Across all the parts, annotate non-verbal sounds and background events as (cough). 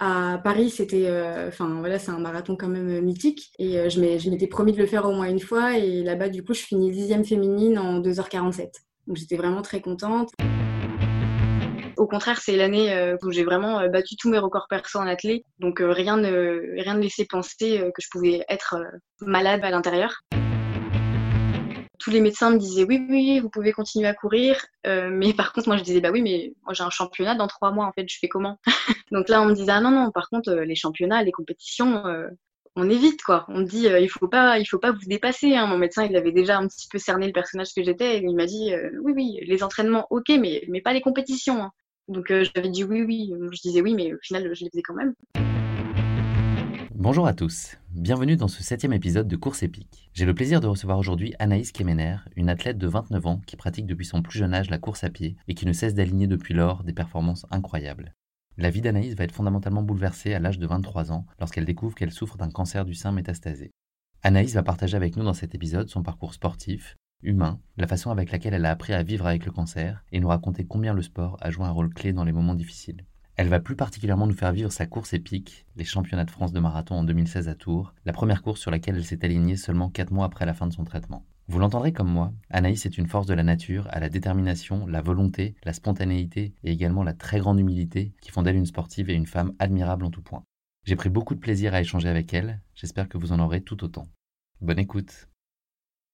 À Paris, c'était, euh, voilà, c'est un marathon quand même euh, mythique. Et euh, je m'étais promis de le faire au moins une fois. Et là-bas, du coup, je finis dixième féminine en 2h47. Donc j'étais vraiment très contente. Au contraire, c'est l'année où j'ai vraiment battu tous mes records perso en athlée. Donc rien ne, rien ne laissait penser que je pouvais être malade à l'intérieur tous les médecins me disaient oui, oui, vous pouvez continuer à courir. Euh, mais par contre, moi, je disais bah oui, mais moi, j'ai un championnat dans trois mois, en fait, je fais comment (laughs) Donc là, on me disait ah non, non, par contre, euh, les championnats, les compétitions, euh, on évite, quoi. On me dit il faut pas, il faut pas vous dépasser. Hein. Mon médecin, il avait déjà un petit peu cerné le personnage que j'étais il m'a dit oui, oui, les entraînements, ok, mais, mais pas les compétitions. Hein. Donc j'avais dit oui, oui. Je disais oui, mais au final, je les faisais quand même. Bonjour à tous, bienvenue dans ce septième épisode de Course épique. J'ai le plaisir de recevoir aujourd'hui Anaïs Kemener, une athlète de 29 ans qui pratique depuis son plus jeune âge la course à pied et qui ne cesse d'aligner depuis lors des performances incroyables. La vie d'Anaïs va être fondamentalement bouleversée à l'âge de 23 ans lorsqu'elle découvre qu'elle souffre d'un cancer du sein métastasé. Anaïs va partager avec nous dans cet épisode son parcours sportif, humain, la façon avec laquelle elle a appris à vivre avec le cancer et nous raconter combien le sport a joué un rôle clé dans les moments difficiles. Elle va plus particulièrement nous faire vivre sa course épique, les championnats de France de marathon en 2016 à Tours, la première course sur laquelle elle s'est alignée seulement 4 mois après la fin de son traitement. Vous l'entendrez comme moi, Anaïs est une force de la nature à la détermination, la volonté, la spontanéité et également la très grande humilité qui font d'elle une sportive et une femme admirable en tout point. J'ai pris beaucoup de plaisir à échanger avec elle, j'espère que vous en aurez tout autant. Bonne écoute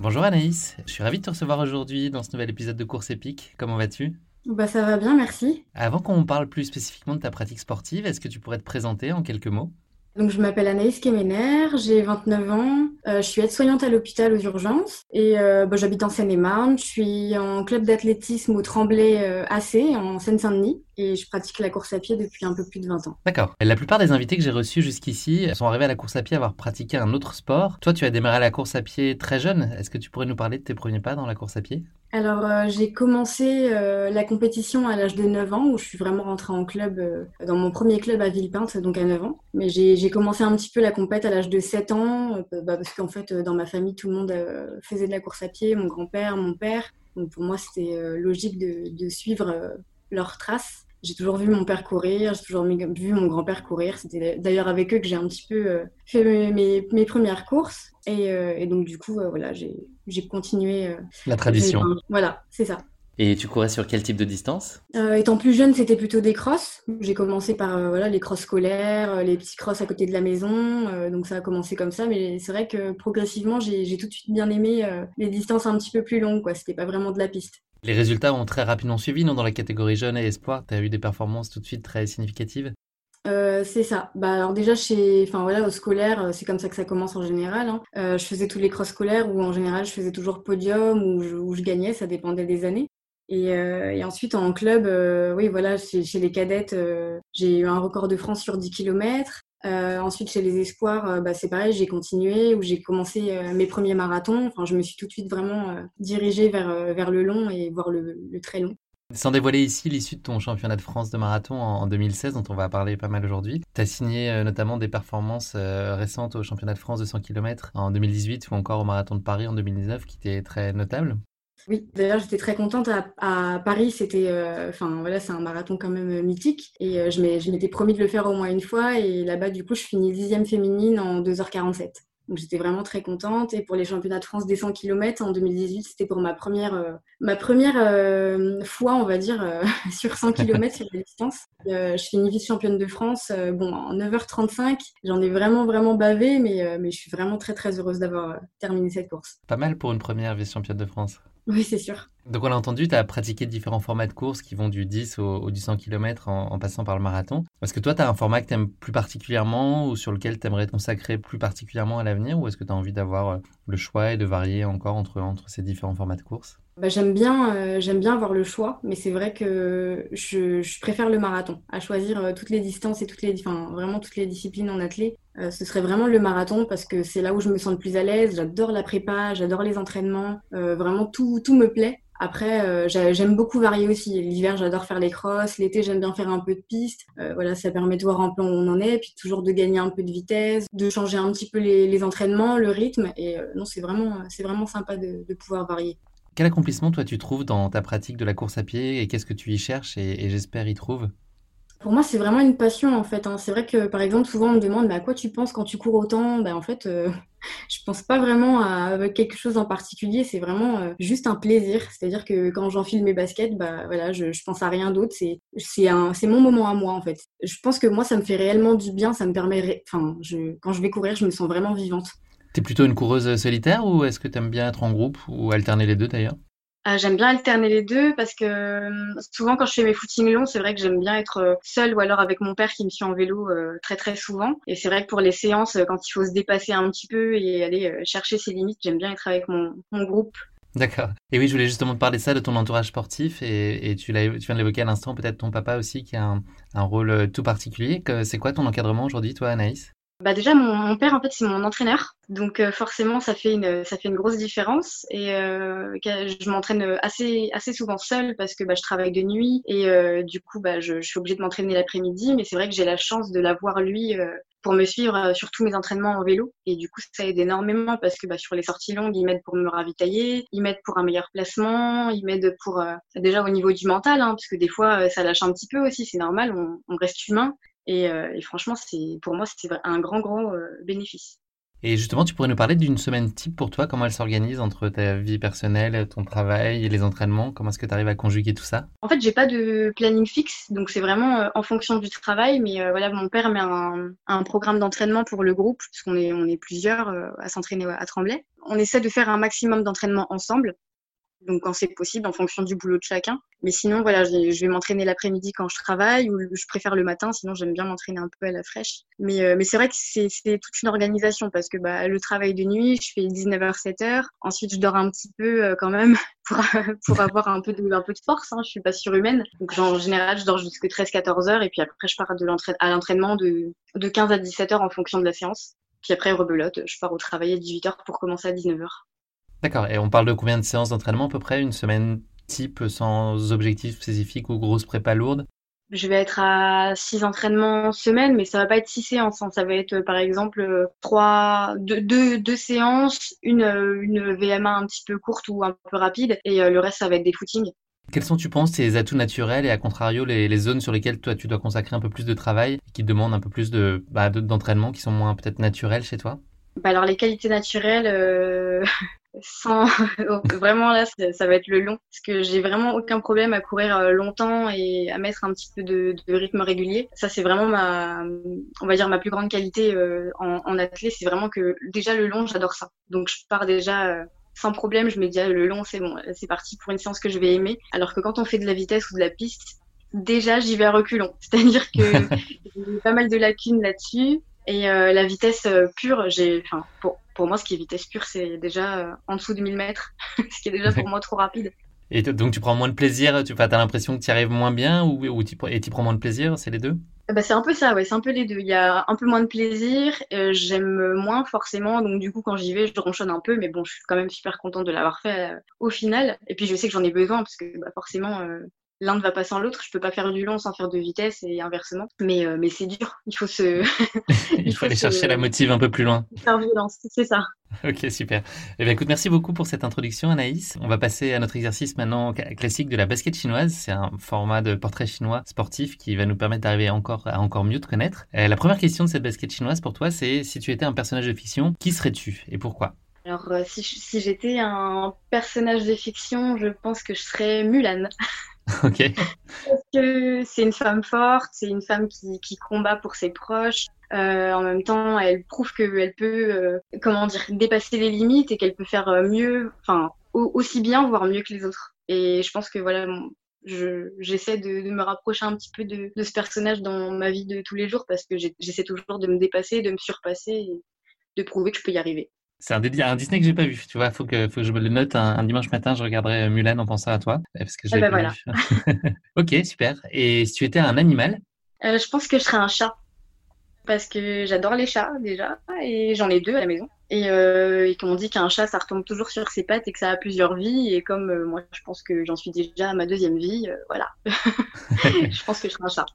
Bonjour Anaïs, je suis ravi de te recevoir aujourd'hui dans ce nouvel épisode de Course épique. Comment vas-tu? Bah, Ça va bien, merci. Avant qu'on parle plus spécifiquement de ta pratique sportive, est-ce que tu pourrais te présenter en quelques mots? Donc, je m'appelle Anaïs Kemener, j'ai 29 ans, euh, je suis aide-soignante à l'hôpital aux urgences et euh, bah, j'habite en Seine-et-Marne. Je suis en club d'athlétisme au Tremblay euh, AC en Seine-Saint-Denis et je pratique la course à pied depuis un peu plus de 20 ans. D'accord. La plupart des invités que j'ai reçus jusqu'ici sont arrivés à la course à pied avoir pratiqué un autre sport. Toi, tu as démarré la course à pied très jeune. Est-ce que tu pourrais nous parler de tes premiers pas dans la course à pied? Alors, euh, j'ai commencé euh, la compétition à l'âge de 9 ans, où je suis vraiment rentrée en club, euh, dans mon premier club à Villepinte, donc à 9 ans. Mais j'ai commencé un petit peu la compète à l'âge de 7 ans, bah, parce qu'en fait, dans ma famille, tout le monde faisait de la course à pied, mon grand-père, mon père. Donc pour moi, c'était logique de, de suivre leurs traces. J'ai toujours vu mon père courir, j'ai toujours vu mon grand-père courir. C'était d'ailleurs avec eux que j'ai un petit peu euh, fait mes, mes, premières courses. Et, euh, et, donc, du coup, euh, voilà, j'ai continué. La tradition. Voilà, c'est ça. Et tu courais sur quel type de distance? Étant plus jeune, c'était plutôt des crosses. J'ai commencé par voilà, les crosses scolaires, les petits crosses à côté de la maison. donc ça a commencé comme ça. Mais c'est vrai que progressivement, j'ai tout de suite bien aimé les distances un petit peu plus longues. C'était pas vraiment de la piste. Les résultats ont très rapidement suivi, non? Dans la catégorie jeune et espoir, tu as eu des performances tout de suite très significatives? Euh, c'est ça. Bah, alors déjà chez, enfin voilà, au scolaire, euh, c'est comme ça que ça commence en général. Hein. Euh, je faisais tous les cross scolaires où en général je faisais toujours podium ou je, où je gagnais, ça dépendait des années. Et, et ensuite en club, oui voilà, chez, les cadettes, j'ai eu un record de France sur 10 km. Euh, ensuite, chez les espoirs, euh, bah, c'est pareil, j'ai continué, où j'ai commencé euh, mes premiers marathons. Enfin, je me suis tout de suite vraiment dirigée vers, vers le long et voir le, très long. Sans dévoiler ici l'issue de ton championnat de France de marathon en 2016, dont on va parler pas mal aujourd'hui, tu as signé euh, notamment des performances euh, récentes au championnat de France de 100 km en 2018 ou encore au marathon de Paris en 2019 qui étaient très notables. Oui, d'ailleurs j'étais très contente à, Paris. C'était, euh, enfin voilà, c'est un marathon quand même mythique et je m'étais promis de le faire au moins une fois et là-bas du coup je finis dixième féminine en 2h47. Donc j'étais vraiment très contente. Et pour les championnats de France des 100 km en 2018, c'était pour ma première, euh, ma première euh, fois, on va dire, euh, (laughs) sur 100 km sur la distance. je finis vice-championne de France bon, en 9h35. J'en ai vraiment, vraiment bavé, mais je suis vraiment très, très heureuse d'avoir terminé cette course. Pas mal pour une première vice-championne de France. Oui, c'est sûr. Donc on a entendu, tu as pratiqué différents formats de courses qui vont du 10 au, du 100 km en, passant par le marathon. Est-ce que toi, tu as un format que tu aimes plus particulièrement ou sur lequel tu aimerais te consacrer plus particulièrement à l'avenir? Ou est-ce que tu as envie d'avoir euh, le choix et de varier encore entre, entre ces différents formats de courses? Bah, j'aime bien, euh, j'aime bien avoir le choix, mais c'est vrai que je, préfère le marathon à choisir euh, toutes les distances et toutes les, enfin, vraiment toutes les disciplines en athlée. Euh, ce serait vraiment le marathon parce que c'est là où je me sens le plus à l'aise. J'adore la prépa, j'adore les entraînements, vraiment tout, tout me plaît. Après, j'aime beaucoup varier aussi. L'hiver, j'adore faire les crosses. L'été, j'aime bien faire un peu de piste. voilà, ça permet de voir un peu où on en est, puis toujours de gagner un peu de vitesse, de changer un petit peu les, les entraînements, le rythme. Et non, c'est vraiment, c'est vraiment sympa de, de pouvoir varier. Quel accomplissement, toi, tu trouves dans ta pratique de la course à pied et qu'est-ce que tu y cherches et, j'espère y trouves pour moi, c'est vraiment une passion en fait. Hein. C'est vrai que par exemple, souvent on me demande à quoi tu penses quand tu cours autant? Ben, en fait, euh, (laughs) je pense pas vraiment à quelque chose en particulier. C'est vraiment euh, juste un plaisir. C'est-à-dire que quand j'enfile mes baskets, bah voilà, je, pense à rien d'autre. C'est c'est un c'est mon moment à moi en fait. Je pense que moi, ça me fait réellement du bien. Ça me permet, enfin, quand je vais courir, je me sens vraiment vivante. T'es plutôt une coureuse solitaire ou est-ce que tu aimes bien être en groupe ou alterner les deux d'ailleurs? Euh, J'aime bien alterner les deux parce que euh, souvent quand je fais mes footings longs, c'est vrai que j'aime bien être euh, seule ou alors avec mon père qui me suit en vélo très très souvent. Et c'est vrai que pour les séances, quand il faut se dépasser un petit peu et aller chercher ses limites, j'aime bien être avec mon, mon groupe. D'accord. Et oui, je voulais justement te parler de ça, de ton entourage sportif. Et, et tu, tu, viens de l'évoquer à l'instant, peut-être ton papa aussi qui a un, un rôle tout particulier. C'est quoi ton encadrement aujourd'hui, toi, Anaïs? Bah déjà mon, père en fait c'est mon entraîneur. Donc euh, forcément ça fait une ça fait une grosse différence. Et euh, je m'entraîne assez assez souvent seule parce que bah, je travaille de nuit. Et euh, du coup bah, je, je suis obligée de m'entraîner l'après-midi. Mais c'est vrai que j'ai la chance de l'avoir lui pour me suivre sur tous mes entraînements en vélo. Et du coup ça aide énormément parce que bah, sur les sorties longues il m'aide pour me ravitailler. Il m'aide pour un meilleur placement. Il m'aide pour déjà au niveau du mental hein, parce que des fois ça lâche un petit peu aussi. C'est normal on, on reste humain euh, et, franchement, c'est pour moi, c'est un grand, grand euh, bénéfice. Et justement, tu pourrais nous parler d'une semaine type pour toi, comment elle s'organise entre ta vie personnelle, ton travail et les entraînements? Comment est-ce que tu arrives à conjuguer tout ça? En fait, j'ai pas de planning fixe, donc c'est vraiment euh, en fonction du travail. Mais voilà, mon père met un, un programme d'entraînement pour le groupe, parce qu'on est, on est plusieurs à s'entraîner à Tremblay. On essaie de faire un maximum d'entraînement ensemble donc quand c'est possible en fonction du boulot de chacun. Mais sinon, voilà, je vais m'entraîner l'après-midi quand je travaille ou je préfère le matin, sinon j'aime bien m'entraîner un peu à la fraîche. Mais, euh, mais c'est vrai que c'est toute une organisation parce que bah, le travail de nuit, je fais 19h, 7h. Ensuite, je dors un petit peu euh, quand même (laughs) pour, pour avoir un peu de, un peu de force. Hein. Je suis pas surhumaine. Donc en général, je dors jusqu'à 13-14 h et puis après, je pars de à l'entraînement de, de 15 à 17 h en fonction de la séance. Puis après, rebelote, je pars au travail à 18 h pour commencer à 19 h D'accord. Et on parle de combien de séances d'entraînement à peu près? Une semaine type sans objectif spécifique ou grosse prépa lourde? Je vais être à six entraînements semaine, mais ça va pas être six séances. Hein. Ça va être par exemple trois, deux, deux, séances, une, une VMA un petit peu courte ou un peu rapide, et euh, le reste ça va être des footings. Quels sont, tu penses, tes atouts naturels et à contrario les, les, zones sur lesquelles toi tu dois consacrer un peu plus de travail, qui demandent un peu plus de bah, d'entraînement, qui sont moins peut-être naturels chez toi? Bah alors les qualités naturelles, euh, (laughs) sans (laughs) vraiment là ça, va être le long parce que j'ai vraiment aucun problème à courir euh, longtemps et à mettre un petit peu de, de rythme régulier. Ça c'est vraiment ma on va dire ma plus grande qualité euh, en, en athlète c'est vraiment que déjà le long j'adore ça. Donc je pars déjà euh, sans problème je me dis ah, le long c'est bon c'est parti pour une séance que je vais aimer. Alors que quand on fait de la vitesse ou de la piste déjà j'y vais à reculons. (laughs) C'est à dire que (laughs) j'ai pas mal de lacunes là-dessus et euh, la vitesse euh, pure, j'ai, enfin, pour, pour moi, ce qui est vitesse pure, c'est déjà euh, en dessous de 1000 mètres, (laughs) ce qui est déjà pour moi trop rapide. Et donc, tu prends moins de plaisir, tu as l'impression que tu y arrives moins bien ou, ou tu, et tu prends moins de plaisir, c'est les deux? Bah, C'est un peu ça, ouais, c'est un peu les deux. Il y a un peu moins de plaisir, j'aime moins forcément, donc du coup, quand j'y vais, je ronchonne un peu, mais bon, je suis quand même super contente de l'avoir fait au final. Et puis, je sais que j'en ai besoin parce que bah, forcément, l'un ne va pas sans l'autre. Je peux pas faire du long sans faire de vitesse et inversement. Mais, mais c'est dur. Il faut se. (laughs) il, faut aller chercher la motive un peu plus loin. Faire violence, c'est ça. Ok, super. Eh bien, écoute, merci beaucoup pour cette introduction, Anaïs. On va passer à notre exercice maintenant classique de la basket chinoise. C'est un format de portrait chinois sportif qui va nous permettre d'arriver encore à encore mieux te connaître. la première question de cette basket chinoise pour toi, c'est si tu étais un personnage de fiction, qui serais-tu et pourquoi? Alors, euh, si j'étais un personnage de fiction, je pense que je serais Mulan. (laughs) (laughs) Ok. Parce que c'est une femme forte, c'est une femme qui, combat pour ses proches. Euh, en même temps, elle prouve qu'elle peut, euh, comment dire, dépasser les limites et qu'elle peut faire euh, mieux, enfin, aussi bien, voire mieux que les autres. Et je pense que voilà, j'essaie de, de, me rapprocher un petit peu de, de, ce personnage dans ma vie de tous les jours parce que j'essaie toujours de me dépasser, de me surpasser et de prouver que je peux y arriver. C'est un, un, Disney que j'ai pas vu. Tu vois, faut que, faut que je me le note. Un, dimanche matin, je regarderai Mulan en pensant à toi. Parce que eh ben voilà. (laughs) ok, super. Et si tu étais un animal? Euh, Je pense que je serais un chat. Parce que j'adore les chats déjà. Et j'en ai deux à la maison. Et, euh, et qu'on dit qu'un chat, ça retombe toujours sur ses pattes et que ça a plusieurs vies. Et comme euh, moi, je pense que j'en suis déjà à ma deuxième vie, euh, voilà. (laughs) je pense que je serais un chat.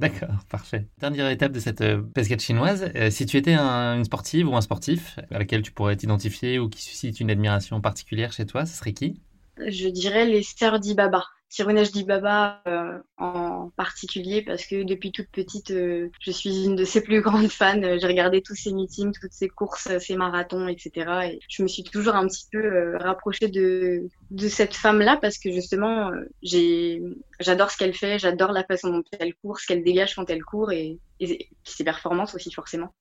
D'accord, parfait. Dernière étape de cette basket euh, chinoise, euh, si tu étais une sportive ou un sportif à laquelle tu pourrais t'identifier ou qui suscite une admiration particulière chez toi, ce serait qui? Je dirais les sœurs d'Ibaba. Tirounage d'Ibaba euh, en particulier parce que depuis toute petite, euh, je suis une de ses plus (laughs) grandes fans. J'ai regardé tous ses meetings, toutes ses courses, ses marathons, etc. Et je me suis toujours un petit peu euh, rapprochée de, de cette femme-là parce que justement, j'ai, j'adore ce qu'elle fait, j'adore la façon dont elle court, ce qu'elle dégage quand elle court et, et ses performances aussi forcément.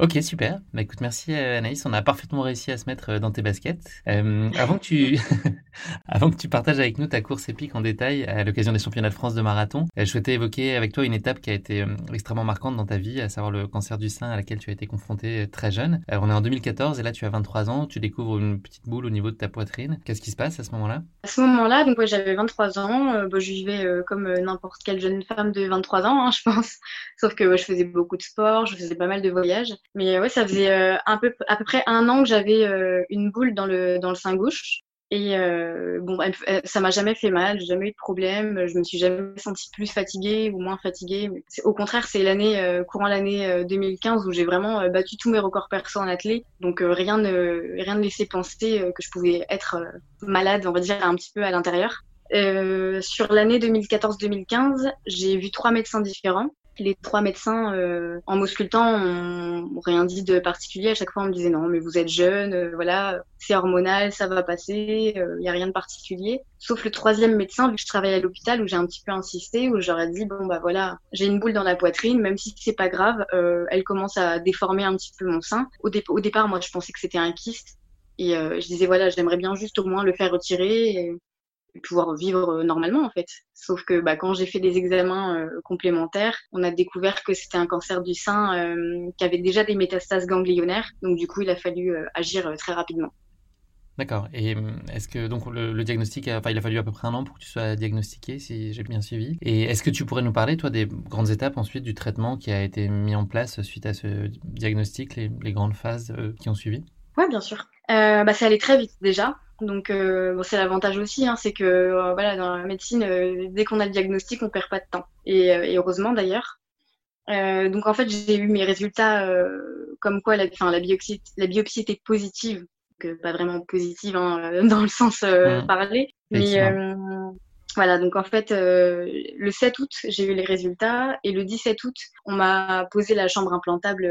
Ok, super. Bah, écoute, merci euh, Anaïs. On a parfaitement réussi à se mettre euh, dans tes baskets. Euh, avant, que tu... (laughs) avant que tu partages avec nous ta course épique en détail à l'occasion des championnats de France de marathon, je souhaitais évoquer avec toi une étape qui a été extrêmement marquante dans ta vie, à savoir le cancer du sein à laquelle tu as été confronté très jeune. on est en 2014 et là tu as 23 ans, tu découvres une petite boule au niveau de ta poitrine. Qu'est-ce qui se passe à ce moment-là? À ce moment-là, donc j'avais 23 ans, bah, je vivais comme n'importe quelle jeune femme de 23 ans, hein, je pense. (laughs) Sauf que je faisais beaucoup de sport, je faisais pas mal de voyages. Mais ouais, ça faisait euh, un peu, à peu près un an que j'avais euh, une boule dans le, dans le sein gauche. Et euh, bon, ça m'a jamais fait mal, j'ai jamais eu de problème, je me suis jamais sentie plus fatiguée ou moins fatiguée. Au contraire, c'est l'année courant l'année 2015 où j'ai vraiment battu tous mes records perso en athlée. Donc rien ne rien ne laissait penser que je pouvais être malade, on va dire un petit peu à l'intérieur. sur l'année 2014-2015, j'ai vu trois médecins différents les trois médecins, euh, en m'auscultant, n'ont rien dit de particulier. À chaque fois, on me disait non, mais vous êtes jeune, euh, voilà, c'est hormonal, ça va passer, il euh, n'y a rien de particulier. Sauf le troisième médecin, vu que je travaille à l'hôpital, où j'ai un petit peu insisté, où j'aurais dit bon bah voilà, j'ai une boule dans la poitrine, même si c'est pas grave, elle commence à déformer un petit peu mon sein. Au, au départ, moi, je pensais que c'était un kyste. Et je disais voilà, j'aimerais bien juste au moins le faire retirer. Et pouvoir vivre euh, normalement en fait. Sauf que bah, quand j'ai fait des examens euh, complémentaires, on a découvert que c'était un cancer du sein euh, qui avait déjà des métastases ganglionnaires. Donc du coup, il a fallu agir très rapidement. D'accord. Et est-ce que donc le, diagnostic, enfin, il a fallu à peu près un an pour que tu sois diagnostiqué, si j'ai bien suivi. Et est-ce que tu pourrais nous parler, toi, des grandes étapes ensuite du traitement qui a été mis en place suite à ce diagnostic, les, grandes phases qui ont suivi? Oui, bien sûr. bah, ça allait très vite déjà. Donc euh, bon, c'est l'avantage aussi, hein, c'est que euh, voilà dans la médecine, euh, dès qu'on a le diagnostic, on perd pas de temps. Et, et heureusement d'ailleurs. donc en fait, j'ai eu mes résultats comme quoi la, la biopsie, la biopsie était positive, que pas vraiment positive hein, (laughs) dans le sens mmh. parlé, mais voilà, donc en fait, le 7 août, j'ai eu les résultats et le 17 août, on m'a posé la chambre implantable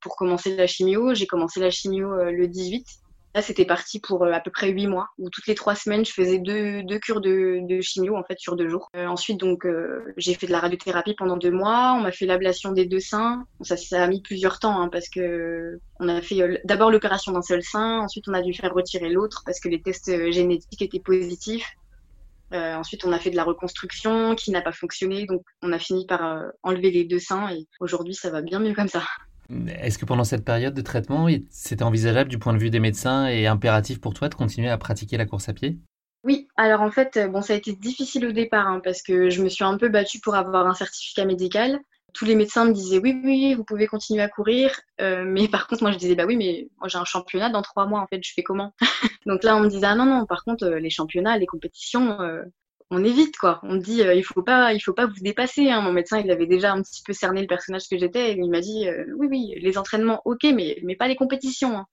pour commencer la chimio. J'ai commencé la chimio le 18 Là, c'était parti pour euh, à peu près huit mois, où toutes les trois semaines, je faisais deux, deux cures de, de chimio, en fait, sur deux jours. Euh, ensuite, donc, euh, j'ai fait de la radiothérapie pendant deux mois. On m'a fait l'ablation des deux seins. ça, ça a mis plusieurs temps, hein, parce que on a fait d'abord l'opération d'un seul sein. Ensuite, on a dû faire retirer l'autre parce que les tests génétiques étaient positifs. ensuite, on a fait de la reconstruction qui n'a pas fonctionné. Donc, on a fini par enlever les deux seins et aujourd'hui, ça va bien mieux comme ça. Est-ce que pendant cette période de traitement, c'était envisageable du point de vue des médecins et impératif pour toi de continuer à pratiquer la course à pied? Oui, alors en fait, bon, ça a été difficile au départ hein, parce que je me suis un peu battue pour avoir un certificat médical. Tous les médecins me disaient oui, oui, vous pouvez continuer à courir. Euh, mais par contre, moi, je disais bah oui, mais j'ai un championnat dans trois mois, en fait, je fais comment? (laughs) Donc là, on me disait ah non, non, par contre, euh, les championnats, les compétitions, euh, on évite quoi. On dit il faut pas, il faut pas vous dépasser. Hein. Mon médecin, il avait déjà un petit peu cerné le personnage que j'étais et il m'a dit oui, oui, les entraînements, ok, mais mais pas les compétitions. Hein.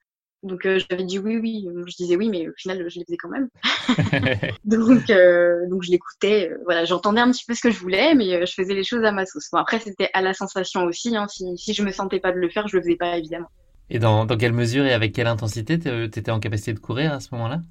Donc euh, j'avais dit oui, oui. Je disais oui, mais au final, je les faisais quand même. (laughs) (laughs) donc, euh, donc je l'écoutais. Euh, voilà, j'entendais un petit peu ce que je voulais, mais je faisais les choses à ma sauce. Bon, après, c'était à la sensation aussi. Hein. Si, si je me sentais pas de le faire, je le faisais pas, évidemment. Et dans, dans quelle mesure et avec quelle intensité tu étais en capacité de courir à ce moment-là?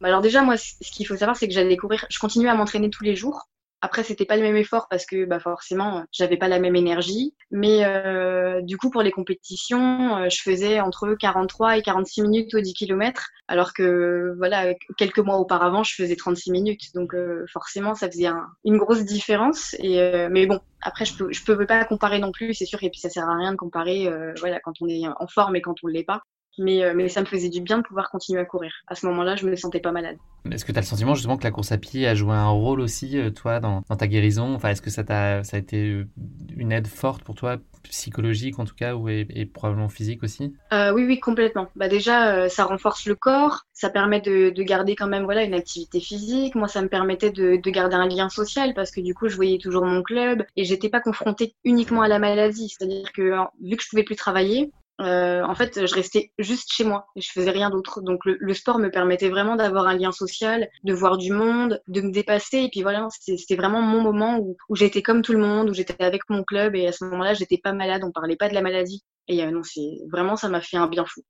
Bah alors déjà, moi, ce qu'il faut savoir, c'est que j'allais courir. Je continuais à m'entraîner tous les jours. Après, c'était pas le même effort parce que bah, forcément, j'avais pas la même énergie. Mais euh, du coup, pour les compétitions, euh, je faisais entre 43 et 46 minutes au 10 km, alors que voilà, quelques mois auparavant, je faisais 36 minutes. Donc euh, forcément, ça faisait une grosse différence. Et mais bon, après, je peux, je peux pas comparer non plus, c'est sûr. Et puis ça sert à rien de comparer, voilà, quand on est en forme et quand on l'est pas. Mais, euh, mais ça me faisait du bien de pouvoir continuer à courir. À ce moment-là, je me sentais pas malade. Est-ce que tu as le sentiment justement que la course à pied a joué un rôle aussi, euh, toi, dans, dans ta guérison? Enfin, Est-ce que ça, a, ça a été euh, une aide forte pour toi, psychologique en tout cas, ou et, probablement physique aussi? Euh, Oui, oui, complètement. Bah, déjà, ça renforce le corps, ça permet de, de, garder quand même voilà, une activité physique. Moi, ça me permettait de, de, garder un lien social parce que du coup, je voyais toujours mon club et j'étais pas confrontée uniquement à la maladie. C'est-à-dire que vu que je pouvais plus travailler, euh, en fait, je restais juste chez moi et je faisais rien d'autre. Donc, le, sport me permettait vraiment d'avoir un lien social, de voir du monde, de me dépasser. Et puis voilà, c'était vraiment mon moment où, j'étais comme tout le monde, où j'étais avec mon club. Et à ce moment-là, j'étais pas malade, on parlait pas de la maladie. Et euh, non, c'est vraiment, ça m'a fait un bien fou.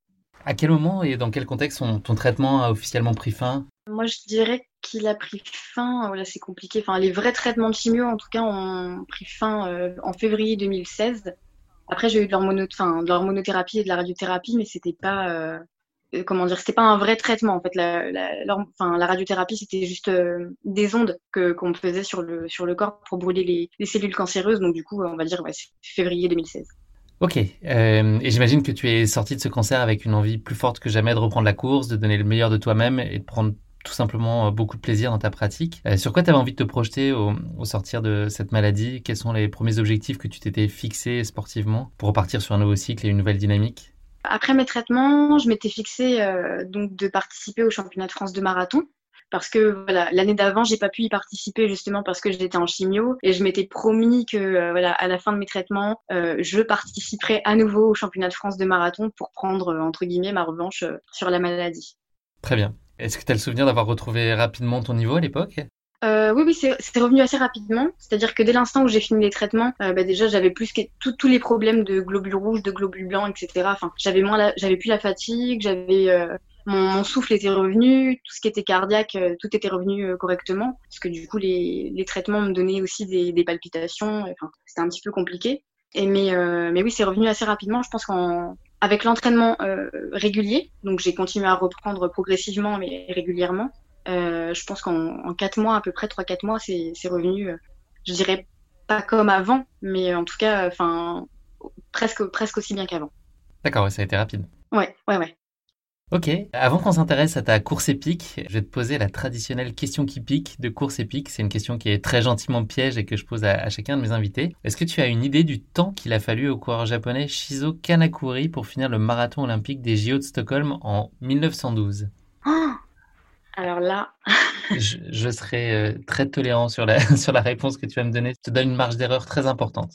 À quel moment et dans quel contexte ton, traitement a officiellement pris fin? Moi, je dirais qu'il a pris fin. Voilà, c'est compliqué. Enfin, les vrais traitements de chimio, en tout cas, ont pris fin euh, en février 2016. Après, j'ai eu de l'hormonothérapie et de la radiothérapie, mais c'était pas, euh, comment dire, c'était pas un vrai traitement. En fait, la, radiothérapie, c'était juste euh, des ondes que qu'on faisait sur le sur le corps pour brûler les, les cellules cancéreuses. Donc du coup, on va dire, c'est février 2016. Ok, euh, et j'imagine que tu es sorti de ce cancer avec une envie plus forte que jamais de reprendre la course, de donner le meilleur de toi-même et de prendre tout simplement euh, beaucoup de plaisir dans ta pratique. Euh, sur quoi tu avais envie de te projeter au, sortir de cette maladie? Quels sont les premiers objectifs que tu t'étais fixés sportivement pour repartir sur un nouveau cycle et une nouvelle dynamique? Après mes traitements, je m'étais fixé euh, donc de participer au championnat de France de marathon parce que voilà l'année d'avant j'ai pas pu y participer justement parce que j'étais en chimio et je m'étais promis que voilà à la fin de mes traitements je participerai à nouveau au championnat de France de marathon pour prendre entre guillemets ma revanche sur la maladie. Très bien. Est-ce que tu as le souvenir d'avoir retrouvé rapidement ton niveau à l'époque? Euh, oui, oui, c'est revenu assez rapidement. C'est-à-dire que dès l'instant où j'ai fini les traitements, euh, bah déjà j'avais plus que tous les problèmes de globules rouges, de globules blancs, etc. Enfin, j'avais moins, j'avais plus la fatigue, j'avais euh, mon, souffle était revenu, tout ce qui était cardiaque, tout était revenu correctement. Parce que du coup, les, traitements me donnaient aussi des, des palpitations. Enfin, c'était un petit peu compliqué. Et mais, mais oui, c'est revenu assez rapidement. Je pense qu'en avec l'entraînement euh, régulier, donc j'ai continué à reprendre progressivement mais régulièrement. Euh, je pense qu'en quatre mois, à peu près trois quatre mois, c'est revenu, euh, je dirais pas comme avant, mais en tout cas, enfin presque presque aussi bien qu'avant. D'accord, ça a été rapide. Ouais, ouais, ouais. Ok, avant qu'on s'intéresse à ta course épique, je vais te poser la traditionnelle question qui pique de course épique. C'est une question qui est très gentiment piège et que je pose à, chacun de mes invités. Est-ce que tu as une idée du temps qu'il a fallu au coureur japonais Shizo Kanakuri pour finir le marathon olympique des JO de Stockholm en 1912 Alors là... (laughs) je, serai euh, très tolérant sur la, (laughs) sur la réponse que tu vas me donner. Je te donne une marge d'erreur très importante.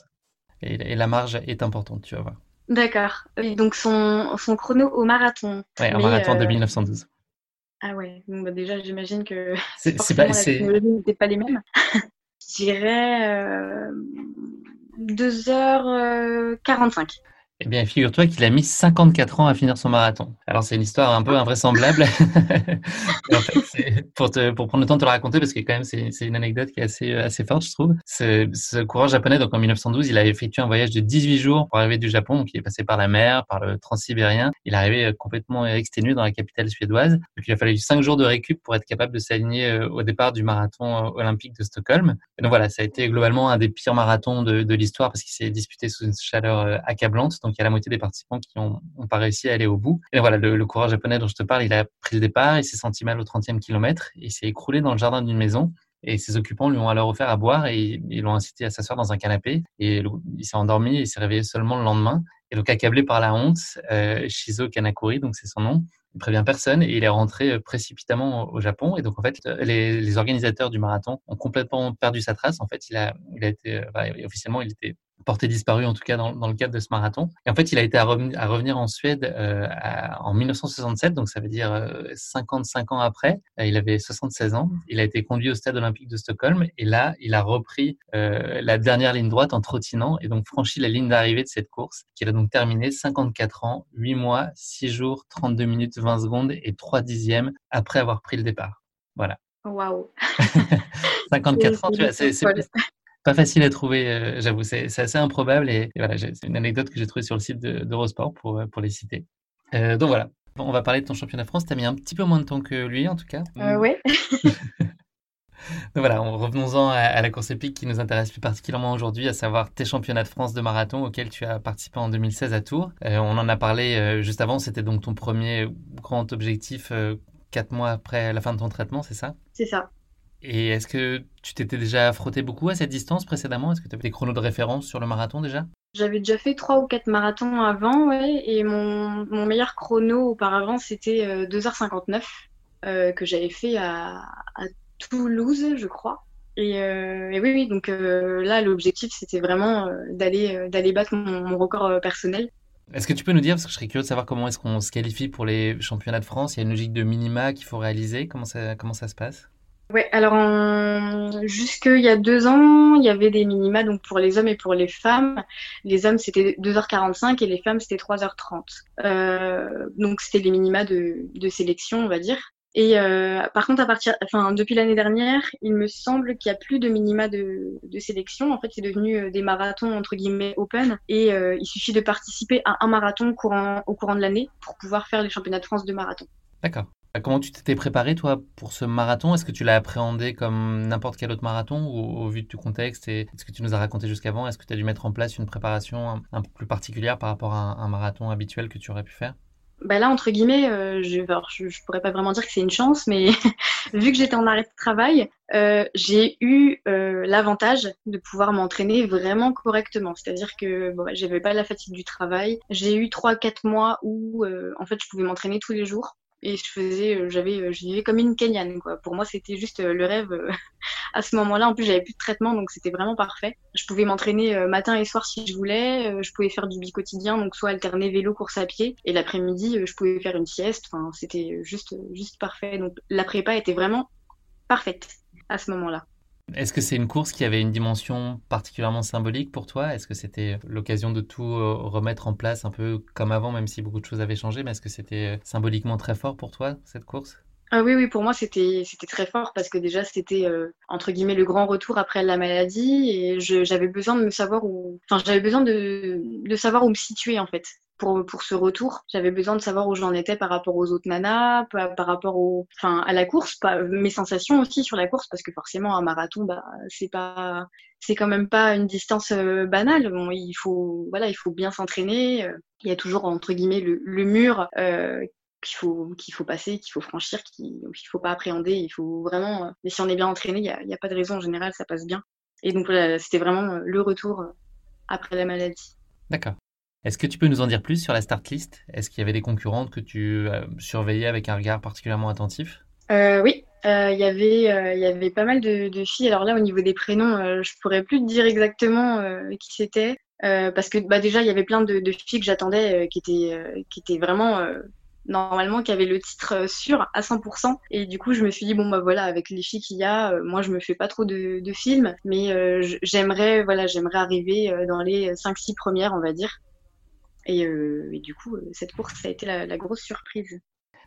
et la marge est importante, tu vas voir. D'accord. donc son, son chrono au marathon. Ouais, au marathon de 1912. Euh, ah ouais, bah déjà j'imagine que (laughs) c'est pas, n'était pas les mêmes. (laughs) Je dirais 2h45. Euh, eh bien, figure-toi qu'il a mis 54 ans à finir son marathon. Alors, c'est une histoire un peu invraisemblable. (laughs) en fait, pour, te, pour prendre le temps de te la raconter, parce que quand même, c'est une anecdote qui est assez, assez forte, je trouve. Ce, ce coureur japonais, donc en 1912, il a effectué un voyage de 18 jours pour arriver du Japon. Donc, il est passé par la mer, par le transsibérien. Il est arrivé complètement exténué dans la capitale suédoise. Donc, il a fallu 5 jours de récup pour être capable de s'aligner euh, au départ du marathon euh, olympique de Stockholm. Donc, voilà, ça a été globalement un des pires marathons de, de l'histoire parce qu'il s'est disputé sous une chaleur euh, accablante donc il y a la moitié des participants qui n'ont pas réussi à aller au bout. Et voilà, le, coureur japonais dont je te parle, il a pris le départ, il s'est senti mal au 30e kilomètre, il s'est écroulé dans le jardin d'une maison. Et ses occupants lui ont alors offert à boire et ils l'ont incité à s'asseoir dans un canapé. Et il s'est endormi et il s'est réveillé seulement le lendemain. Et donc, accablé par la honte, euh, Shizo Kanakuri, donc c'est son nom, il prévient personne et il est rentré précipitamment au Japon. Et donc, en fait, les, les organisateurs du marathon ont complètement perdu sa trace. En fait, il a, il a été, officiellement, il était porté disparu en tout cas dans, dans, le cadre de ce marathon. Et en fait, il a été à, revenir, à revenir en Suède euh, en 1967, donc ça veut dire euh, 55 ans après. Euh, il avait 76 ans. Il a été conduit au stade olympique de Stockholm et là, il a repris euh, la dernière ligne droite en trottinant et donc franchi la ligne d'arrivée de cette course qu'il a donc terminé 54 ans, 8 mois, 6 jours, 32 minutes, 20 secondes et 3 dixièmes après avoir pris le départ. Voilà. Waouh (laughs) 54 ans, tu vois, c'est pas facile à trouver, euh, j'avoue, c'est assez improbable. Et, voilà, c'est une anecdote que j'ai trouvée sur le site d'Eurosport pour, euh, pour les citer. Euh, donc voilà, on va parler de ton championnat de France. Tu as mis un petit peu moins de temps que lui, en tout cas. oui. (laughs) donc voilà, revenons-en à, la course épique qui nous intéresse plus particulièrement aujourd'hui, à savoir tes championnats de France de marathon auxquels tu as participé en 2016 à Tours. on en a parlé juste avant, c'était donc ton premier grand objectif quatre mois après la fin de ton traitement, c'est ça? C'est ça. Et est-ce que tu t'étais déjà frotté beaucoup à cette distance précédemment? Est-ce que tu avais des chronos de référence sur le marathon déjà? J'avais déjà fait trois ou quatre marathons avant, ouais, et mon, mon meilleur chrono auparavant c'était 2h59 euh, euh, que j'avais fait à, à, Toulouse, je crois. Et, euh, et oui, oui, donc euh, là l'objectif c'était vraiment d'aller d'aller battre mon, mon record personnel. Est-ce que tu peux nous dire, parce que je serais curieux de savoir comment est-ce qu'on se qualifie pour les championnats de France, il y a une logique de minima qu'il faut réaliser, comment ça, comment ça se passe? Ouais, alors en... jusqu'il y a deux ans, il y avait des minima donc pour les hommes et pour les femmes. Les hommes c'était 2h45 et les femmes c'était 3h30. Euh, donc c'était les minima de, sélection, on va dire. Et euh, par contre, à partir, enfin, depuis l'année dernière, il me semble qu'il n'y a plus de minima de, sélection. En fait, c'est devenu euh, des marathons entre guillemets open, et il suffit de participer à un marathon courant, au courant de l'année pour pouvoir faire les championnats de France de marathon. D'accord. Comment tu t'étais préparé, toi, pour ce marathon? Est-ce que tu l'as appréhendé comme n'importe quel autre marathon ou, au vu de tout contexte? Et ce que tu nous as raconté jusqu'avant Est-ce que tu as dû mettre en place une préparation un, peu plus particulière par rapport à un, marathon habituel que tu aurais pu faire? Bah là, entre guillemets, euh, je, ne pourrais pas vraiment dire que c'est une chance, mais (laughs) vu que j'étais en arrêt de travail, euh, j'ai eu euh, l'avantage de pouvoir m'entraîner vraiment correctement. C'est-à-dire que bon, j'avais pas la fatigue du travail. J'ai eu trois, quatre mois où, en fait, je pouvais m'entraîner tous les jours et je faisais euh, j'avais euh, je vivais comme une Kenyane quoi. Pour moi c'était juste euh, le rêve (laughs) à ce moment-là. En plus j'avais plus de traitement donc c'était vraiment parfait. Je pouvais m'entraîner matin et soir si je voulais je pouvais faire du bi-quotidien donc soit alterner vélo course à pied. Et l'après-midi je pouvais faire une sieste. Enfin c'était juste juste parfait. Donc la prépa était vraiment parfaite à ce moment-là est-ce que c'est une course qui avait une dimension particulièrement symbolique pour toi? Est-ce que c'était l'occasion de tout euh, remettre en place un peu comme avant, même si beaucoup de choses avaient changé Mais est-ce que c'était euh, symboliquement très fort pour toi, cette course? Ah oui, oui, pour moi c'était c'était très fort parce que déjà c'était euh, entre guillemets le grand retour après la maladie et j'avais besoin de me savoir où, enfin j'avais besoin de savoir où me situer en fait pour, pour ce retour. J'avais besoin de savoir où j'en étais par rapport aux autres nanas, par, rapport au, enfin, à la course, pas, mes sensations aussi sur la course, parce que forcément, un marathon, bah, c'est pas, c'est quand même pas une distance euh, banale. Bon, il faut, voilà, il faut bien s'entraîner. Il y a toujours, entre guillemets, le, le mur, euh, qu'il faut qu'il faut passer, qu'il faut franchir, qu'il ne faut pas appréhender. Il faut vraiment. Mais si on est bien entraîné, il n'y a, y a, pas de raison en général, ça passe bien. Et donc voilà, c'était vraiment le retour après la maladie. D'accord. Est-ce que tu peux nous en dire plus sur la start list? Est-ce qu'il y avait des concurrentes que tu euh, surveillais avec un regard particulièrement attentif? Euh, Oui, euh, il y avait avait pas mal de, filles. Alors là, au niveau des prénoms, je pourrais plus te dire exactement qui c'était. parce que bah, déjà il y avait plein de, filles que j'attendais qui étaient qui étaient vraiment normalement qui avaient le titre sûr à 100% et du coup je me suis dit bon bah voilà avec les filles qu'il y a moi je me fais pas trop de, films. Mais j'aimerais voilà j'aimerais arriver dans les 5 6 premières on va dire euh, et, du coup, euh, cette course, ça a été la, grosse surprise.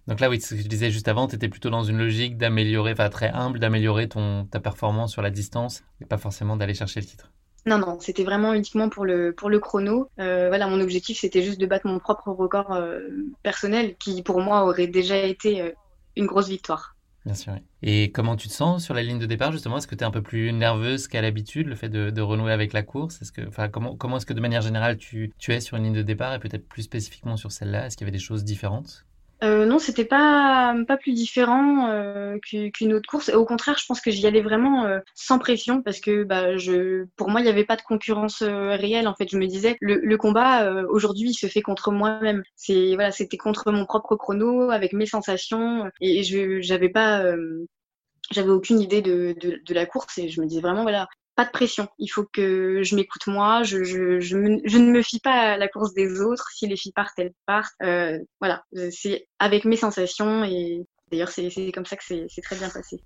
Donc là, oui, ce que je disais juste avant, tu étais plutôt dans une logique d'améliorer, enfin très humble, d'améliorer ta performance sur la distance et pas forcément d'aller chercher le titre. Non, non, c'était vraiment uniquement pour le, pour le chrono. Euh, voilà, mon objectif, c'était juste de battre mon propre record personnel qui, pour moi, aurait déjà été une grosse victoire. Bien sûr. Et comment tu te sens sur la ligne de départ justement? Est-ce que tu es un peu plus nerveuse qu'à l'habitude, le fait de, renouer avec la course? Est-ce que, comment est-ce que de manière générale tu, tu es sur une ligne de départ et peut-être plus spécifiquement sur celle-là? Est-ce qu'il y avait des choses différentes? Euh, non, c'était pas pas plus différent euh, qu'une autre course. Au contraire, je pense que j'y allais vraiment euh, sans pression parce que bah, je, pour moi, il n'y avait pas de concurrence euh, réelle. En fait, je me disais, le, le combat euh, aujourd'hui, il se fait contre moi-même. C'est voilà, c'était contre mon propre chrono, avec mes sensations, et, je j'avais pas, j'avais aucune idée de, de, de la course et je me disais vraiment voilà, pas de pression. Il faut que je m'écoute moi. Je, ne me fie pas à la course des autres. Si les filles partent, elles partent. Euh, voilà, c'est avec mes sensations et d'ailleurs c'est comme ça que c'est très bien passé.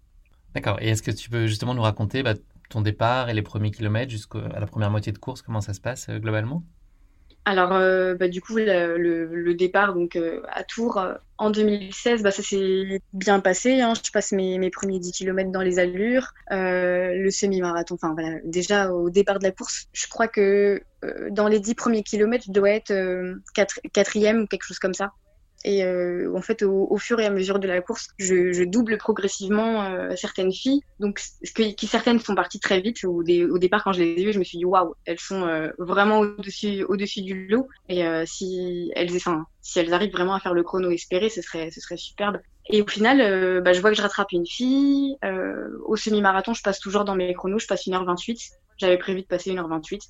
D'accord. Et est-ce que tu peux justement nous raconter bah, ton départ et les premiers kilomètres jusqu'à la première moitié de course Comment ça se passe euh, globalement? Alors, euh, bah, du coup, le, départ donc euh, à Tours euh, en 2016, bah, ça s'est bien passé. Hein. Je passe mes, mes premiers 10 km dans les allures, euh, le semi-marathon. Enfin, voilà, déjà au départ de la course, je crois que dans les 10 premiers kilomètres, je dois être quatrième ou quelque chose comme ça. Et euh, en fait, au, fur et à mesure de la course, je, double progressivement euh, certaines filles. Donc, que, qui certaines sont parties très vite. Au, départ, quand je les ai vues, je me suis dit waouh, elles sont euh, vraiment au-dessus, au-dessus du lot. Et si elles, enfin, si elles arrivent vraiment à faire le chrono espéré, ce serait, ce superbe. Et au final, bah, je vois que je rattrape une fille. au semi-marathon, je passe toujours dans mes chronos. Je passe 1h28. J'avais prévu de passer 1h28.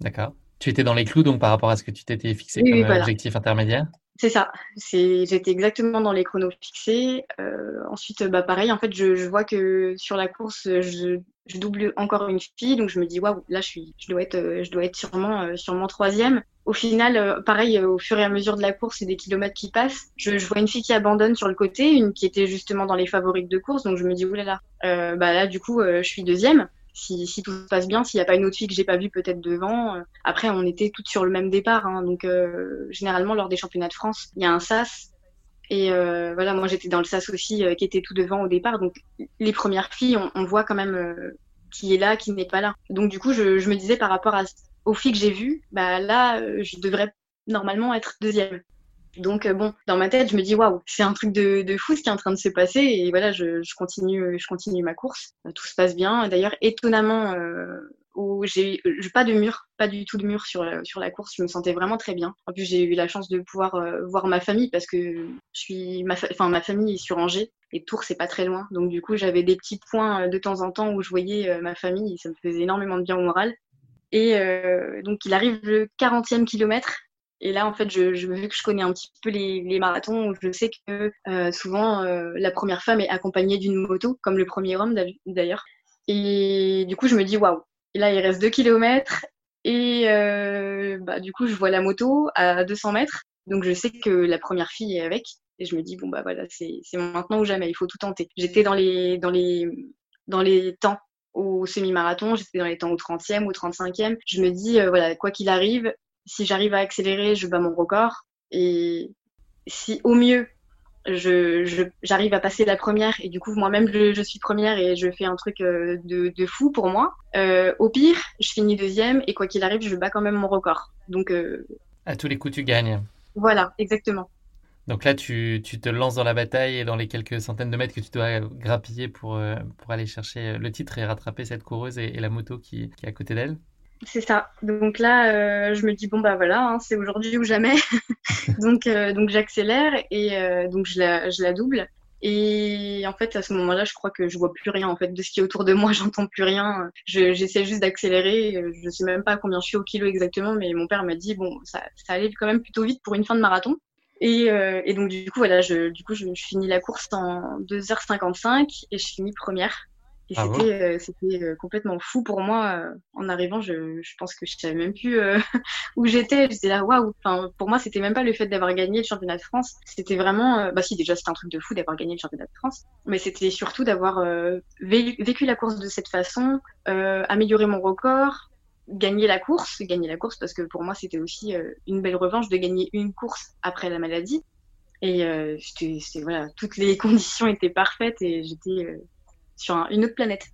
D'accord. Tu étais dans les clous donc par rapport à ce que tu t'étais fixé oui, comme voilà. objectif intermédiaire? C'est ça. J'étais exactement dans les chronos fixés. Euh, ensuite, bah pareil. En fait, je, je, vois que sur la course, je, je, double encore une fille, donc je me dis waouh, là, je suis, je dois être, je dois être sûrement, euh, sûrement troisième. Au final, euh, pareil, au fur et à mesure de la course et des kilomètres qui passent, je, je, vois une fille qui abandonne sur le côté, une qui était justement dans les favorites de course, donc je me dis oulala. Euh, bah là, du coup, je suis deuxième si, tout se passe bien, s'il n'y a pas une autre fille que j'ai pas vue peut-être devant. Euh, après, on était toutes sur le même départ, hein, donc euh, généralement lors des championnats de France, il y a un sas. Et euh, voilà, moi j'étais dans le sas aussi, qui était tout devant au départ. Donc les premières filles, on, voit quand même qui est là, qui n'est pas là. Donc du coup, je, me disais par rapport aux filles que j'ai vues, bah là, je devrais normalement être deuxième. Donc euh, bon, dans ma tête, je me dis waouh, c'est un truc de, fou ce qui est en train de se passer et voilà, je, continue, je continue ma course. Euh, tout se passe bien. D'ailleurs, étonnamment, euh, j'ai pas de mur, pas du tout de mur sur la, sur la course. Je me sentais vraiment très bien. En plus, j'ai eu la chance de pouvoir voir ma famille parce que je suis, ma, enfin ma famille est sur Angers et Tours c'est pas très loin. Donc du coup, j'avais des petits points de temps en temps où je voyais ma famille. Et ça me faisait énormément de bien au moral. Et donc il arrive le 40e kilomètre et là, en fait, je, je, vu que je connais un petit peu les, marathons, je sais que euh, souvent euh, la première femme est accompagnée d'une moto, comme le premier homme d'ailleurs. Et du coup, je me dis waouh. Là, il reste deux kilomètres. Et euh, bah, du coup, je vois la moto à 200 mètres. Donc, je sais que la première fille est avec. Et je me dis bon bah voilà, c'est maintenant ou jamais. Il faut tout tenter. J'étais dans les dans les dans les temps au semi-marathon, j'étais dans les temps au 30e ou 35e. Je me dis, voilà, quoi qu'il arrive, si j'arrive à accélérer, je bats mon record. Et si au mieux, je, j'arrive à passer la première et du coup moi-même je, je, suis première et je fais un truc euh, de, de fou pour moi. Euh, au pire, je finis deuxième et quoi qu'il arrive, je bats quand même mon record. Donc euh... à tous les coups tu gagnes. Voilà, exactement. Donc là, tu, tu, te lances dans la bataille et dans les quelques centaines de mètres que tu dois grappiller pour, pour aller chercher le titre et rattraper cette coureuse et, et la moto qui, qui est à côté d'elle. C'est ça. Donc là, euh, je me dis bon bah voilà, hein, c'est aujourd'hui ou jamais. (laughs) donc euh, donc j'accélère et euh, donc je la je la double. Et en fait, à ce moment-là, je crois que je vois plus rien en fait de ce qui est autour de moi. (laughs) J'entends plus rien. J'essaie juste d'accélérer. Je sais même pas combien je suis au kilo exactement, mais mon père m'a dit bon, ça, ça allait quand même plutôt vite pour une fin de marathon. Et, euh, et donc du coup voilà, je, du coup je, je finis la course en 2h55 et je finis première. Et ah c'était euh, euh, complètement fou pour moi. Euh, en arrivant, je, je pense que je savais même plus euh, (laughs) où j'étais. J'étais là, waouh. Enfin, pour moi, c'était même pas le fait d'avoir gagné le championnat de France. C'était vraiment, bah si, déjà c'était un truc de fou d'avoir gagné le championnat de France, mais c'était surtout d'avoir vécu, vécu, la course de cette façon, améliorer mon record, gagner la course, gagner la course parce que pour moi c'était aussi une belle revanche de gagner une course après la maladie. Et c'était voilà, toutes les (laughs) conditions étaient parfaites et j'étais sur un, une autre planète.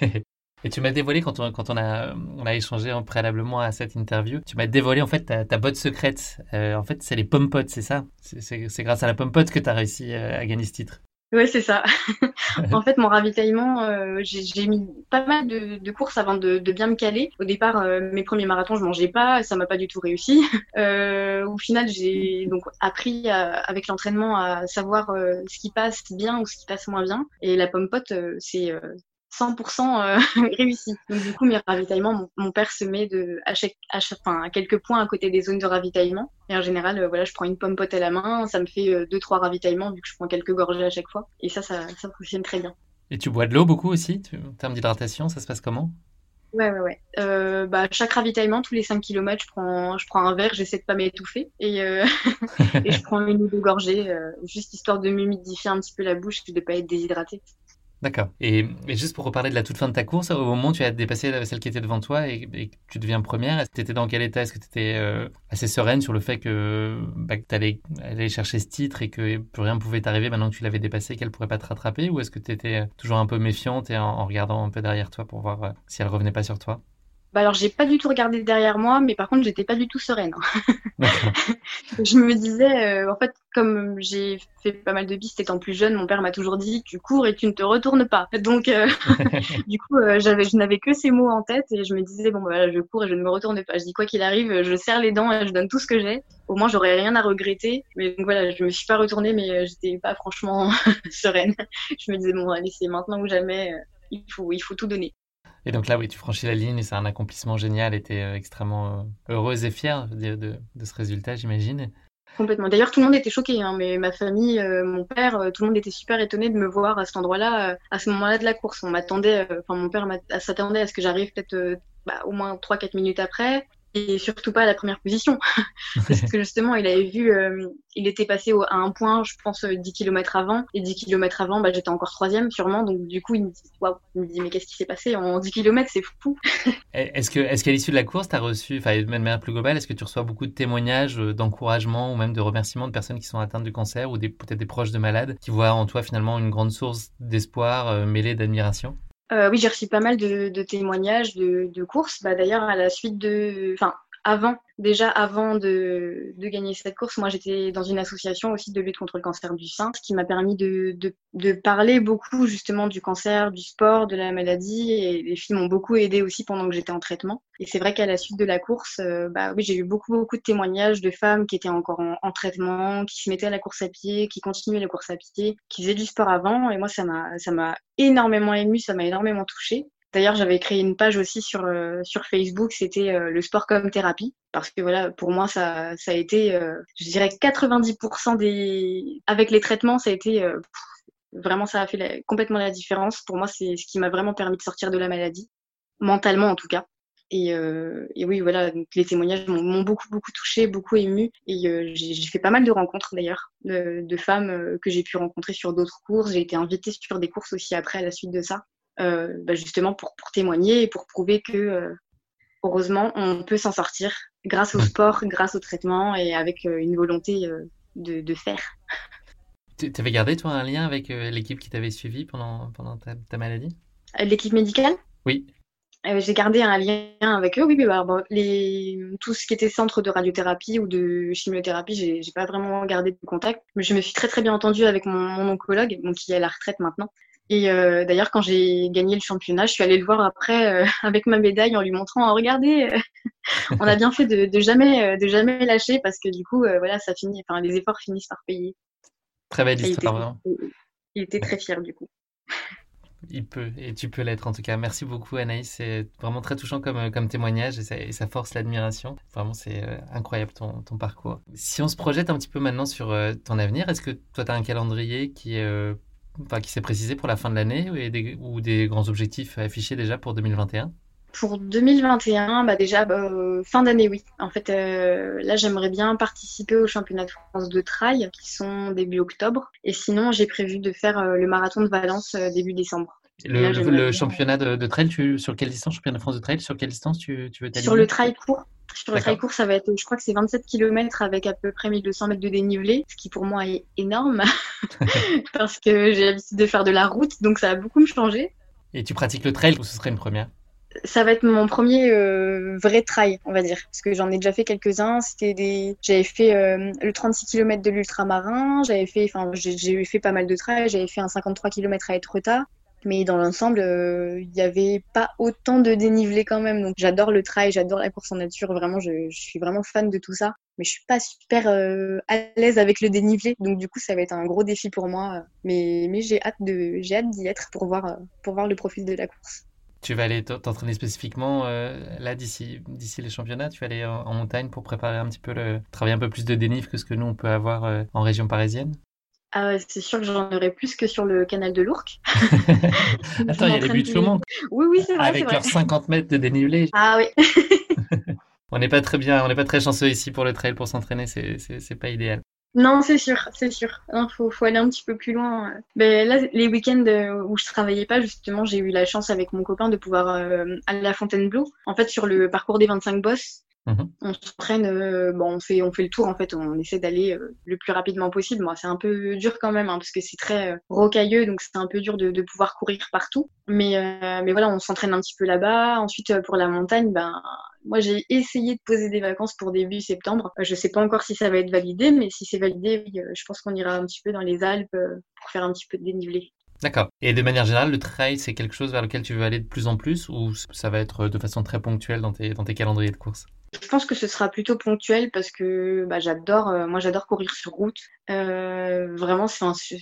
(laughs) (laughs) Et tu m'as dévoilé quand on, a, on a échangé préalablement à cette interview, tu m'as dévoilé en fait ta, ta botte secrète. Euh, en fait, c'est les pommes potes, c'est ça? C'est grâce à la pomme pote que tu as réussi euh, à gagner ce titre. Ouais, c'est ça. (laughs) en fait, mon ravitaillement, euh, j'ai mis pas mal de, courses avant de, bien me caler. Au départ, euh, mes premiers marathons, je mangeais pas, ça m'a pas du tout réussi. (laughs) Euh, au final, j'ai donc appris avec l'entraînement à savoir ce qui passe bien ou ce qui passe moins bien. Et la pomme pote, c'est 100% euh, (laughs) réussi. Donc du coup, mes ravitaillements, mon, père se met de, à, chaque, à, enfin, à quelques points à côté des zones de ravitaillement. Et en général, euh, voilà, je prends une pomme pote à la main, ça me fait euh, deux trois ravitaillements vu que je prends quelques gorgées à chaque fois. Et ça, ça, ça fonctionne très bien. Et tu bois de l'eau beaucoup aussi? En termes d'hydratation, ça se passe comment? Ouais, ouais, ouais. Euh, bah, chaque ravitaillement, tous les 5 km, je prends, je prends un verre, j'essaie de pas m'étouffer. Et, euh, (laughs) et je prends une ou deux gorgées, juste histoire de m'humidifier un petit peu la bouche et de pas être déshydratée. D'accord. Et, juste pour reparler de la toute fin de ta course, au moment où tu as dépassé celle qui était devant toi et, que tu deviens première, tu étais dans quel état? Est-ce que tu étais euh, assez sereine sur le fait que, bah, tu allais chercher ce titre et que plus rien ne pouvait t'arriver maintenant que tu l'avais dépassé, qu'elle pourrait pas te rattraper? Ou est-ce que tu étais toujours un peu méfiante et en, regardant un peu derrière toi pour voir euh, si elle revenait pas sur toi? Bah alors j'ai pas du tout regardé derrière moi, mais par contre j'étais pas du tout sereine. (laughs) je me disais, euh, en fait, comme j'ai fait pas mal de pistes étant plus jeune, mon père m'a toujours dit tu cours et tu ne te retournes pas. Donc euh, (laughs) du coup euh, j'avais, je n'avais que ces mots en tête et je me disais bon bah, je cours et je ne me retourne pas. Je dis quoi qu'il arrive, je serre les dents et je donne tout ce que j'ai. Au moins j'aurais rien à regretter. Mais donc voilà, je me suis pas retournée, mais j'étais pas franchement (laughs) sereine. je me disais bon allez c'est maintenant ou jamais. il faut, il faut tout donner. Et donc là, oui, tu franchis la ligne et c'est un accomplissement génial et tu es euh, extrêmement euh, heureuse et fière de, ce résultat, j'imagine. Complètement. D'ailleurs, tout le monde était choqué, hein, mais ma famille, euh, mon père, tout le monde était super étonné de me voir à cet endroit-là, à ce moment-là de la course. On m'attendait, enfin mon père s'attendait à ce que j'arrive peut-être bah, au moins 3-4 minutes après et surtout pas à la première position. (laughs) Parce que justement, il avait vu, euh, il était passé à un point, je pense, 10 euh, km avant. Et 10 km avant, bah, j'étais encore troisième, sûrement. Donc, du coup, il me dit, waouh, me dit, mais qu'est-ce qui s'est passé en 10 km, c'est fou. (laughs) est-ce que, est-ce qu'à l'issue de la course, tu as reçu, enfin, de manière plus globale, est-ce que tu reçois beaucoup de témoignages euh, d'encouragement ou même de remerciements de personnes qui sont atteintes du cancer ou peut-être des proches de malades qui voient en toi finalement une grande source d'espoir mêlée d'admiration? Euh, oui, j'ai reçu pas mal de, témoignages de, de courses. Bah, D'ailleurs, à la suite de, enfin, avant, déjà avant de, de, gagner cette course, moi j'étais dans une association aussi de lutte contre le cancer du sein, ce qui m'a permis de, de, de, parler beaucoup justement du cancer, du sport, de la maladie. Et les filles m'ont beaucoup aidé aussi pendant que j'étais en traitement. Et c'est vrai qu'à la suite de la course, euh, bah oui, j'ai eu beaucoup beaucoup de témoignages de femmes qui étaient encore en, en, traitement, qui se mettaient à la course à pied, qui continuaient la course à pied, qui faisaient du sport avant. Et moi, ça m'a ça m'a énormément ému, ça m'a énormément touchée. D'ailleurs, j'avais créé une page aussi sur, euh, Facebook, c'était euh, le sport comme thérapie, parce que voilà, pour moi, ça, ça a été, euh, je dirais, 90% des... Avec les traitements, ça a été... vraiment, ça a fait complètement la différence. Pour moi, c'est ce qui m'a vraiment permis de sortir de la maladie, mentalement en tout cas. Et, oui, voilà, les témoignages m'ont beaucoup, beaucoup touché, beaucoup ému. Et j'ai fait pas mal de rencontres d'ailleurs, de, de, femmes que j'ai pu rencontrer sur d'autres courses. J'ai été invitée sur des courses aussi après à la suite de ça. Euh, bah, justement pour, pour, témoigner et pour prouver que euh, heureusement on peut s'en sortir grâce au sport, grâce au traitement et avec euh, une volonté de, de, faire. Tu avais gardé toi un lien avec l'équipe qui t'avait suivi pendant, pendant ta, ta maladie? L'équipe médicale? Oui. j'ai gardé un lien avec eux, oui, mais bah, bon, les, tout ce qui était centre de radiothérapie ou de chimiothérapie, j'ai, pas vraiment gardé de contact. Mais je me suis très très bien entendue avec mon, mon oncologue, donc qui est à la retraite maintenant, et euh, d'ailleurs, quand j'ai gagné le championnat, je suis allée le voir après euh, (laughs) avec ma médaille en lui montrant, oh, regardez, euh, (laughs) on a bien fait de, de jamais, de jamais lâcher parce que du coup, voilà, ça finit, enfin, les efforts finissent par payer. Très belle histoire. Il était, (laughs) il était très fier du coup. Il peut, et tu peux l'être en tout cas. Merci beaucoup Anaïs, c'est vraiment très touchant comme, comme témoignage et ça, et ça force l'admiration. Vraiment, c'est incroyable ton, ton, parcours. Si on se projette un petit peu maintenant sur ton avenir, est-ce que toi tu as un calendrier qui est enfin, qui s'est précisé pour la fin de l'année ou des grands objectifs affichés déjà pour 2021 pour 2021, bah déjà euh, fin d'année, oui. En fait, euh, là, j'aimerais bien participer au championnat de France de trail qui sont début octobre. Et sinon, j'ai prévu de faire euh, le marathon de Valence début décembre. Le, championnat de, trail, tu, sur quelle distance, championnat de France de trail, sur quelle distance tu, tu veux Sur le trail court. Sur le trail court, ça va être, je crois que c'est 27 km avec à peu près 1200 mètres de dénivelé, ce qui pour moi est énorme (laughs) (laughs) parce que j'ai l'habitude de faire de la route, donc ça va beaucoup me changer. Et tu pratiques le trail ou ce serait une première? Ça va être mon premier euh, vrai trail, on va dire, parce que j'en ai déjà fait quelques-uns. C'était des, j'avais fait euh, le 36 km de l'ultramarin, j'avais fait, enfin, j'ai fait pas mal de trails, j'avais fait un 53 km à Etretat, mais dans l'ensemble, euh, il n'y avait pas autant de dénivelé quand même. Donc j'adore le trail, j'adore la course en nature, vraiment, je, suis vraiment fan de tout ça. Mais je suis pas super à l'aise avec le dénivelé, donc du coup, ça va être un gros défi pour moi. Mais, j'ai hâte d'y être pour voir, pour voir le profil de la course. Tu vas aller t'entraîner spécifiquement euh, là d'ici les championnats? Tu vas aller en, montagne pour préparer un petit peu le travailler un peu plus de dénive que ce que nous on peut avoir euh, en région parisienne? Ah c'est sûr que j'en aurai plus que sur le canal de l'Ourcq. (laughs) Attends, il y a les buts de Chaumont. Oui, oui, c'est vrai. Avec leurs 50 mètres de dénivelé. Ah oui. (laughs) (laughs) on n'est pas très bien, on n'est pas très chanceux ici pour le trail pour s'entraîner, c'est pas idéal. Non, c'est sûr, c'est sûr. Il faut, faut, aller un petit peu plus loin. Ben, là, les week-ends euh, où je travaillais pas, justement, j'ai eu la chance avec mon copain de pouvoir euh, aller à la Fontainebleau. En fait, sur le parcours des 25 bosses, mhm. on s'entraîne, euh, bon, on fait, on fait le tour, en fait, on essaie d'aller le plus rapidement possible. Moi, c'est un peu dur quand même, hein, parce que c'est très rocailleux, donc c'est un peu dur de, de, pouvoir courir partout. Mais, mais voilà, on s'entraîne un petit peu là-bas. Ensuite, pour la montagne, ben, moi, j'ai essayé de poser des vacances pour début septembre. Je ne sais pas encore si ça va être validé, mais si c'est validé, euh, je pense qu'on ira un petit peu dans les Alpes euh, pour faire un petit peu de dénivelé. D'accord. Et de manière générale, le trail, c'est quelque chose vers lequel tu veux aller de plus en plus ou ça va être de façon très ponctuelle dans tes, dans tes calendriers de course? Je pense que ce sera plutôt ponctuel parce que bah, j'adore, euh, moi j'adore courir sur route. vraiment, je,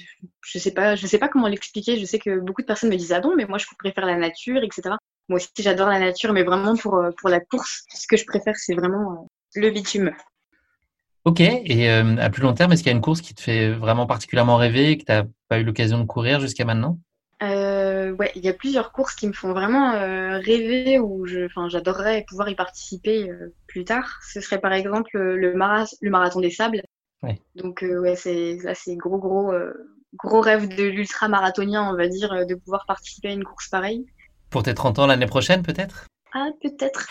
je sais pas, je sais pas comment l'expliquer. Je sais que beaucoup de personnes me disent ah bon, mais moi je préfère la nature, etc. Moi aussi, j'adore la nature, mais vraiment pour, euh, pour la course, ce que je préfère, c'est vraiment euh, le bitume. Ok, et euh, à plus long terme, est-ce qu'il y a une course qui te fait vraiment particulièrement rêver et que tu n'as pas eu l'occasion de courir jusqu'à maintenant? Euh, Ouais, il y a plusieurs courses qui me font vraiment rêver ou j'adorerais pouvoir y participer plus tard. Ce serait par exemple le, le marathon des sables. Ouais. Donc ouais, c'est là c'est gros gros gros rêve de l'ultra marathonien, on va dire, de pouvoir participer à une course pareille. Pour tes 30 ans l'année prochaine, peut-être? Ah, peut-être.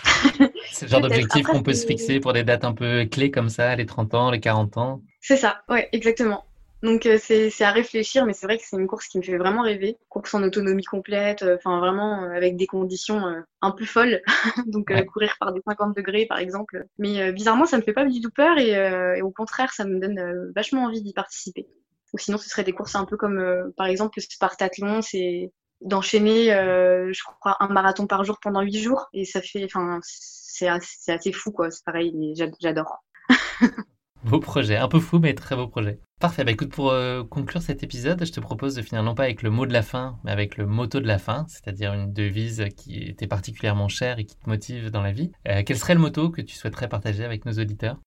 C'est le genre d'objectif qu'on peut se fixer pour des dates un peu clés comme ça, les 30 ans, les 40 ans. C'est ça, ouais, exactement. Donc euh, c'est à réfléchir, mais c'est vrai que c'est une course qui me fait vraiment rêver. Course en autonomie complète, euh, enfin vraiment euh, avec des conditions un peu folles. (laughs) Donc courir par des 50 degrés par exemple. Mais bizarrement, ça me fait pas du tout peur et, et au contraire, ça me donne vachement envie d'y participer. Ou sinon, ce serait des courses un peu comme par exemple le Spartathlon, c'est d'enchaîner, euh, je crois, un marathon par jour pendant huit jours. Et ça fait, enfin, c'est assez, assez, fou, quoi. C'est pareil, j'adore. (laughs) beau projet, un peu fou, mais très beau projet. Parfait. Bah écoute, pour euh, conclure cet épisode, je te propose de finir non pas avec le mot de la fin, mais avec le motto de la fin, c'est-à-dire une devise qui était particulièrement chère et qui te motive dans la vie. Euh, quel serait le motto que tu souhaiterais partager avec nos auditeurs?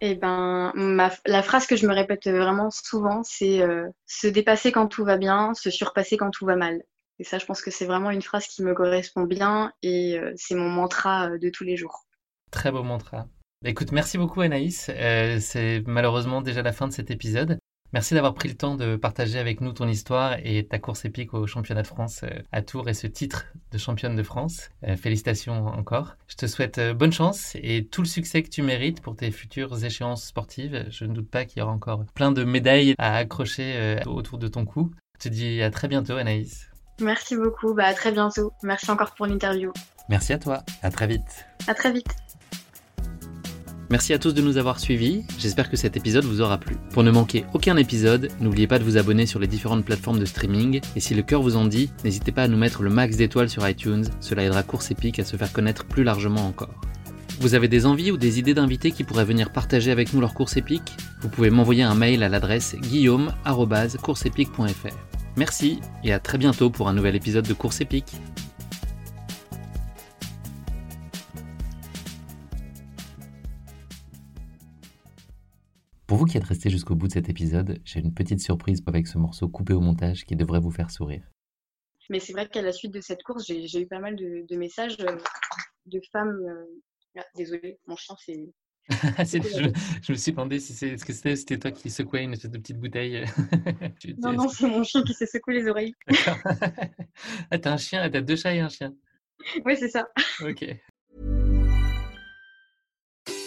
Eh ben, la phrase que je me répète vraiment souvent, c'est se dépasser quand tout va bien, se surpasser quand tout va mal. Et ça, je pense que c'est vraiment une phrase qui me correspond bien et euh, c'est mon mantra euh, de tous les jours. Très beau mantra. Écoute, merci beaucoup Anaïs. Euh, c'est malheureusement déjà la fin de cet épisode. Merci d'avoir pris le temps de partager avec nous ton histoire et ta course épique au championnat de France à Tours et ce titre de championne de France. félicitations encore. Je te souhaite bonne chance et tout le succès que tu mérites pour tes futures échéances sportives. Je ne doute pas qu'il y aura encore plein de médailles à accrocher autour de ton cou. Je te dis à très bientôt Anaïs. Merci beaucoup. Bah, à très bientôt. Merci encore pour l'interview. Merci à toi. À très vite. À très vite. Merci à tous de nous avoir suivis, j'espère que cet épisode vous aura plu. Pour ne manquer aucun épisode, n'oubliez pas de vous abonner sur les différentes plateformes de streaming, et si le cœur vous en dit, n'hésitez pas à nous mettre le max d'étoiles sur iTunes, cela aidera Course Épique à se faire connaître plus largement encore. Vous avez des envies ou des idées d'invités qui pourraient venir partager avec nous leur course épique? Vous pouvez m'envoyer un mail à l'adresse guillaume.courseepique.fr. Merci et à très bientôt pour un nouvel épisode de Course épique. Vous qui êtes resté jusqu'au bout de cet épisode, j'ai une petite surprise avec ce morceau coupé au montage qui devrait vous faire sourire. Mais c'est vrai qu'à la suite de cette course, j'ai eu pas mal de, messages euh, de femmes. Euh, ah, désolée, mon chien (laughs) c'est je, me suis demandé si c'est ce que c'était, c'était toi qui secouais une espèce de petite bouteille. (laughs) non, non, c'est mon chien qui s'est secoué les oreilles. (laughs) ah, t'as un chien, t'as deux chats et un chien. Oui, c'est ça. Ok.